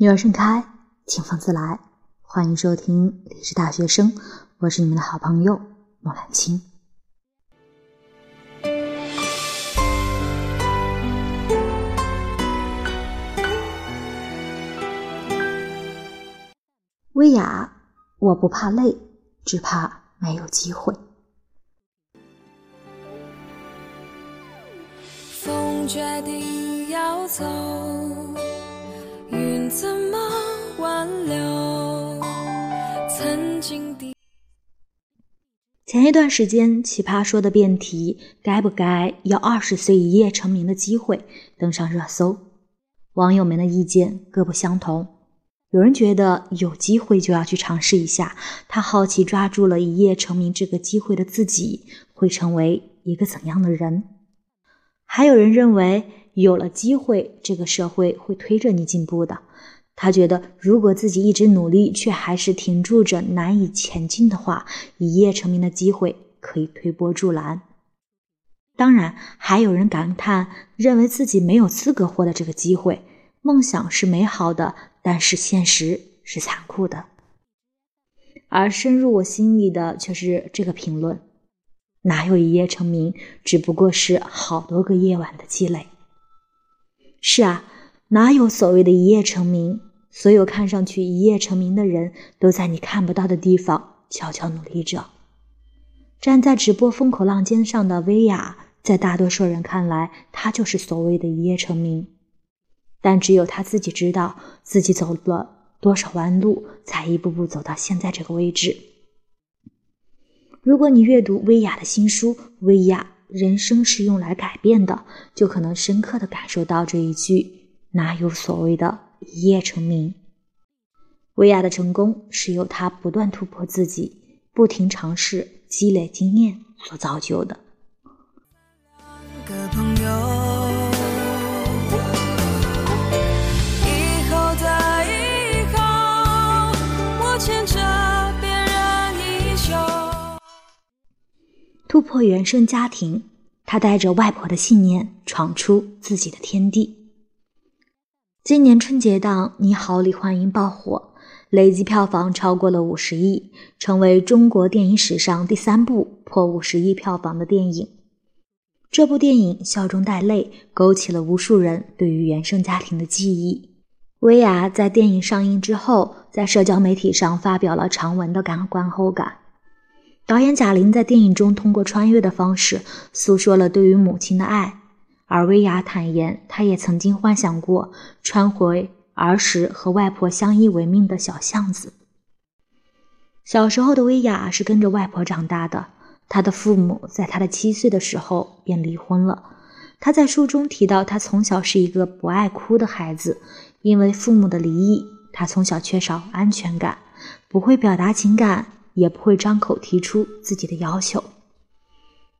女儿盛开，清风自来。欢迎收听理智大学生，我是你们的好朋友莫兰青。薇娅，我不怕累，只怕没有机会。风决定要走。怎么挽留曾经的？前一段时间，奇葩说的辩题“该不该要二十岁一夜成名的机会”登上热搜，网友们的意见各不相同。有人觉得有机会就要去尝试一下，他好奇抓住了一夜成名这个机会的自己会成为一个怎样的人？还有人认为。有了机会，这个社会会推着你进步的。他觉得，如果自己一直努力，却还是停住着难以前进的话，一夜成名的机会可以推波助澜。当然，还有人感叹，认为自己没有资格获得这个机会。梦想是美好的，但是现实是残酷的。而深入我心里的却是这个评论：哪有一夜成名？只不过是好多个夜晚的积累。是啊，哪有所谓的一夜成名？所有看上去一夜成名的人，都在你看不到的地方悄悄努力着。站在直播风口浪尖上的薇娅，在大多数人看来，她就是所谓的一夜成名。但只有她自己知道，自己走了多少弯路，才一步步走到现在这个位置。如果你阅读薇娅的新书《薇娅》。人生是用来改变的，就可能深刻的感受到这一句：哪有所谓的一夜成名？薇娅的成功是由她不断突破自己，不停尝试，积累经验所造就的。突破原生家庭，他带着外婆的信念闯出自己的天地。今年春节档《你好，李焕英》爆火，累计票房超过了五十亿，成为中国电影史上第三部破五十亿票房的电影。这部电影笑中带泪，勾起了无数人对于原生家庭的记忆。薇娅在电影上映之后，在社交媒体上发表了长文的感观后感。导演贾玲在电影中通过穿越的方式诉说了对于母亲的爱，而薇娅坦言，她也曾经幻想过穿回儿时和外婆相依为命的小巷子。小时候的薇娅是跟着外婆长大的，她的父母在她的七岁的时候便离婚了。她在书中提到，她从小是一个不爱哭的孩子，因为父母的离异，她从小缺少安全感，不会表达情感。也不会张口提出自己的要求。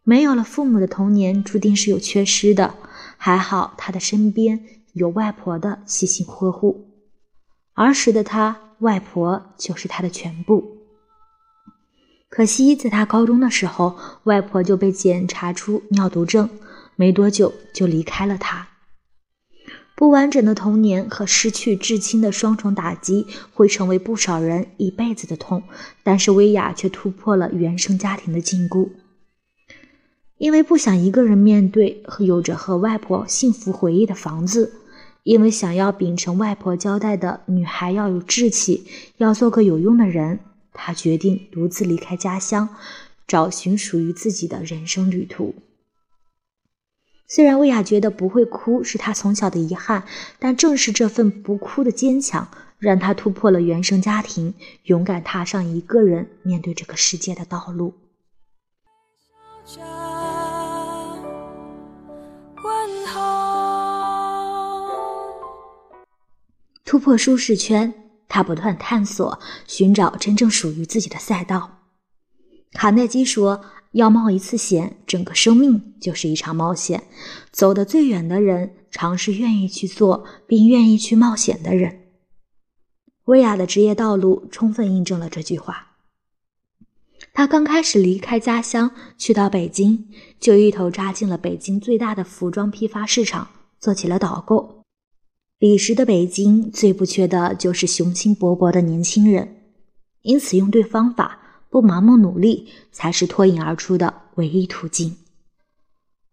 没有了父母的童年，注定是有缺失的。还好他的身边有外婆的细心呵护。儿时的他，外婆就是他的全部。可惜，在他高中的时候，外婆就被检查出尿毒症，没多久就离开了他。不完整的童年和失去至亲的双重打击，会成为不少人一辈子的痛。但是薇娅却突破了原生家庭的禁锢，因为不想一个人面对和有着和外婆幸福回忆的房子，因为想要秉承外婆交代的女孩要有志气，要做个有用的人，她决定独自离开家乡，找寻属于自己的人生旅途。虽然薇娅觉得不会哭是她从小的遗憾，但正是这份不哭的坚强，让她突破了原生家庭，勇敢踏上一个人面对这个世界的道路。突破舒适圈，她不断探索，寻找真正属于自己的赛道。卡耐基说。要冒一次险，整个生命就是一场冒险。走得最远的人，常是愿意去做并愿意去冒险的人。薇娅的职业道路充分印证了这句话。她刚开始离开家乡，去到北京，就一头扎进了北京最大的服装批发市场，做起了导购。彼时的北京最不缺的就是雄心勃勃的年轻人，因此用对方法，不盲目努力，才是脱颖而出的唯一途径。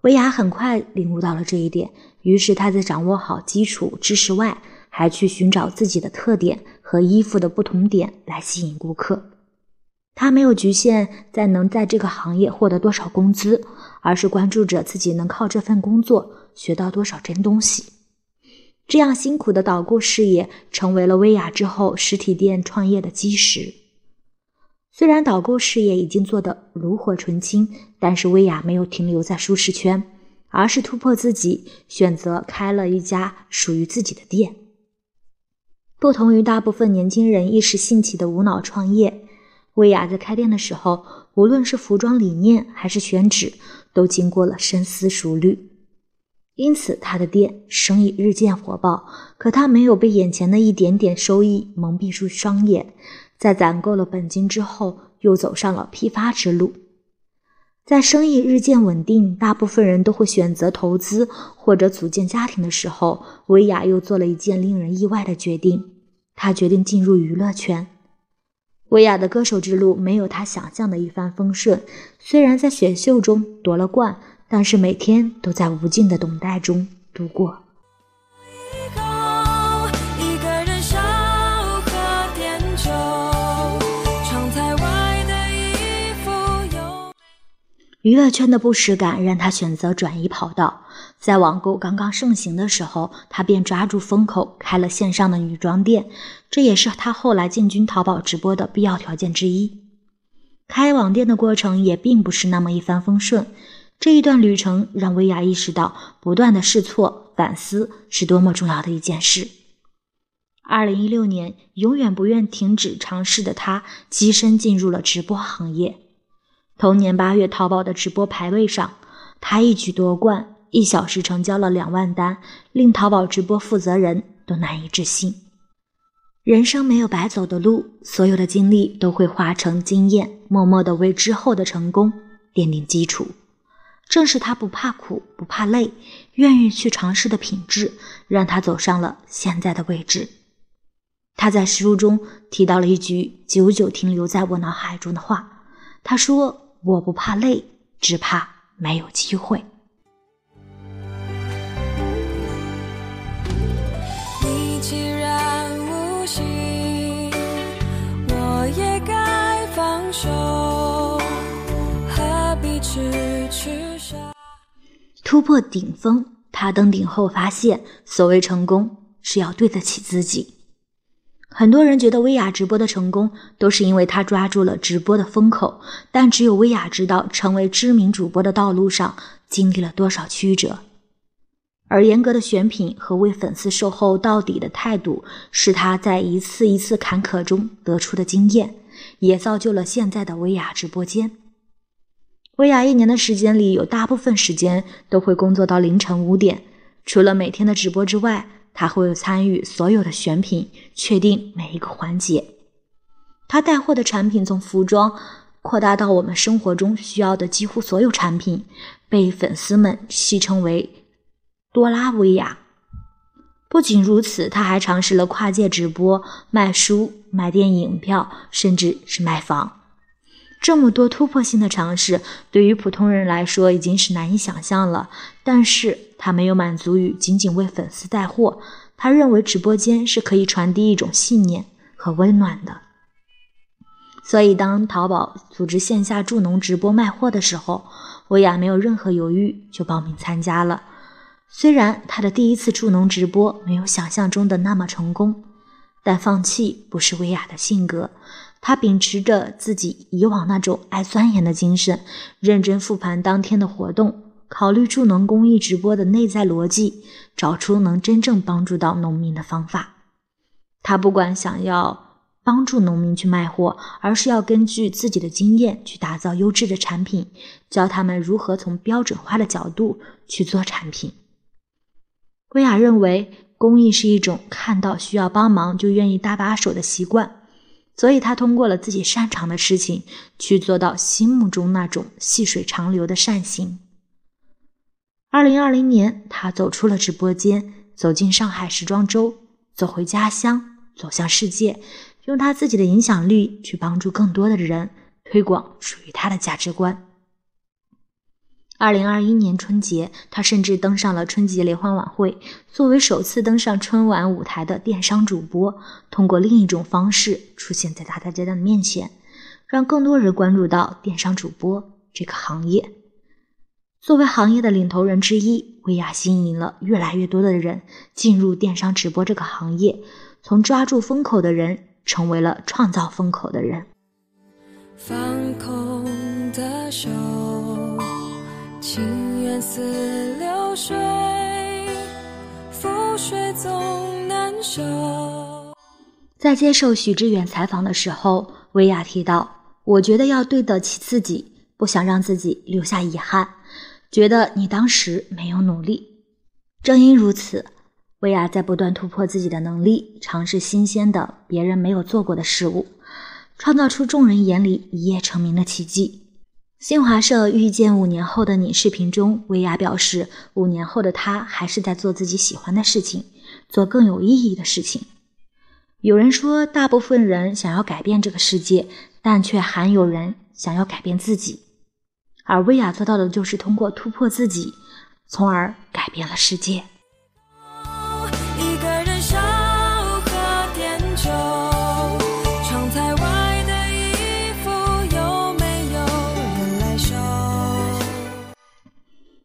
维亚很快领悟到了这一点，于是他在掌握好基础知识外，还去寻找自己的特点和衣服的不同点来吸引顾客。他没有局限在能在这个行业获得多少工资，而是关注着自己能靠这份工作学到多少真东西。这样辛苦的导购事业成为了薇娅之后实体店创业的基石。虽然导购事业已经做得炉火纯青，但是薇娅没有停留在舒适圈，而是突破自己，选择开了一家属于自己的店。不同于大部分年轻人一时兴起的无脑创业，薇娅在开店的时候，无论是服装理念还是选址，都经过了深思熟虑。因此，他的店生意日渐火爆。可他没有被眼前的一点点收益蒙蔽住双眼，在攒够了本金之后，又走上了批发之路。在生意日渐稳定，大部分人都会选择投资或者组建家庭的时候，薇娅又做了一件令人意外的决定：她决定进入娱乐圈。薇娅的歌手之路没有她想象的一帆风顺，虽然在选秀中夺了冠。但是每天都在无尽的等待中度过。娱乐圈的不实感让他选择转移跑道。在网购刚刚盛行的时候，他便抓住风口开了线上的女装店，这也是他后来进军淘宝直播的必要条件之一。开网店的过程也并不是那么一帆风顺。这一段旅程让薇娅意识到，不断的试错、反思是多么重要的一件事。二零一六年，永远不愿停止尝试的她，跻身进入了直播行业。同年八月，淘宝的直播排位上，他一举夺冠，一小时成交了两万单，令淘宝直播负责人都难以置信。人生没有白走的路，所有的经历都会化成经验，默默的为之后的成功奠定基础。正是他不怕苦、不怕累、愿意去尝试的品质，让他走上了现在的位置。他在书中提到了一句久久停留在我脑海中的话：“他说，我不怕累，只怕没有机会。”你既然无心，我也该放手，何必痴痴？突破顶峰，他登顶后发现，所谓成功是要对得起自己。很多人觉得薇娅直播的成功都是因为她抓住了直播的风口，但只有薇娅知道，成为知名主播的道路上经历了多少曲折。而严格的选品和为粉丝售后到底的态度，是她在一次一次坎坷中得出的经验，也造就了现在的薇娅直播间。薇娅一年的时间里，有大部分时间都会工作到凌晨五点。除了每天的直播之外，他会参与所有的选品，确定每一个环节。他带货的产品从服装扩大到我们生活中需要的几乎所有产品，被粉丝们戏称为“多拉薇娅”。不仅如此，他还尝试了跨界直播、卖书、卖电影票，甚至是卖房。这么多突破性的尝试，对于普通人来说已经是难以想象了。但是他没有满足于仅仅为粉丝带货，他认为直播间是可以传递一种信念和温暖的。所以，当淘宝组织线下助农直播卖货的时候，薇娅没有任何犹豫就报名参加了。虽然她的第一次助农直播没有想象中的那么成功，但放弃不是薇娅的性格。他秉持着自己以往那种爱钻研的精神，认真复盘当天的活动，考虑助农公益直播的内在逻辑，找出能真正帮助到农民的方法。他不管想要帮助农民去卖货，而是要根据自己的经验去打造优质的产品，教他们如何从标准化的角度去做产品。薇娅认为，公益是一种看到需要帮忙就愿意搭把手的习惯。所以，他通过了自己擅长的事情，去做到心目中那种细水长流的善行。二零二零年，他走出了直播间，走进上海时装周，走回家乡，走向世界，用他自己的影响力去帮助更多的人推广属于他的价值观。二零二一年春节，他甚至登上了春节联欢晚会。作为首次登上春晚舞台的电商主播，通过另一种方式出现在大家的面前，让更多人关注到电商主播这个行业。作为行业的领头人之一，薇娅吸引了越来越多的人进入电商直播这个行业，从抓住风口的人，成为了创造风口的人。放空的手。情愿似流水，覆水总难收。在接受许知远采访的时候，薇娅提到：“我觉得要对得起自己，不想让自己留下遗憾。觉得你当时没有努力。”正因如此，薇娅在不断突破自己的能力，尝试新鲜的、别人没有做过的事物，创造出众人眼里一夜成名的奇迹。新华社遇见五年后的你视频中，薇娅表示，五年后的她还是在做自己喜欢的事情，做更有意义的事情。有人说，大部分人想要改变这个世界，但却还有人想要改变自己。而薇娅做到的就是通过突破自己，从而改变了世界。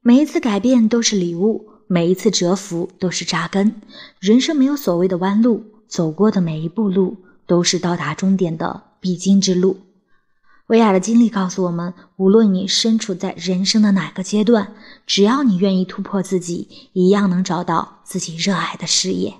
每一次改变都是礼物，每一次折服都是扎根。人生没有所谓的弯路，走过的每一步路都是到达终点的必经之路。薇娅的经历告诉我们，无论你身处在人生的哪个阶段，只要你愿意突破自己，一样能找到自己热爱的事业。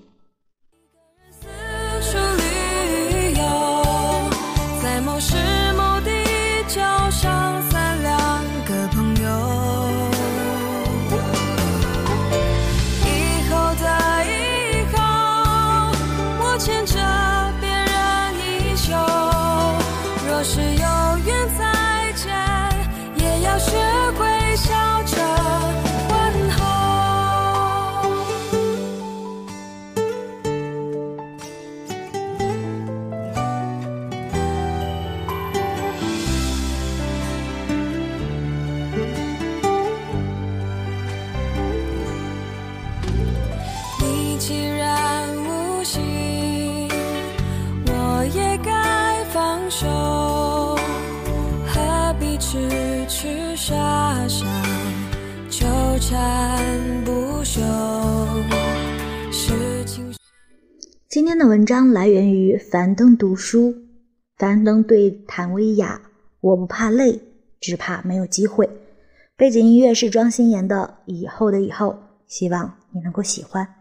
既然无心，我也该放手，何必痴痴傻傻纠缠不休今天的文章来源于樊登读书。樊登对谭维雅：“我不怕累，只怕没有机会。”背景音乐是庄心妍的《以后的以后》，希望你能够喜欢。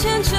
牵着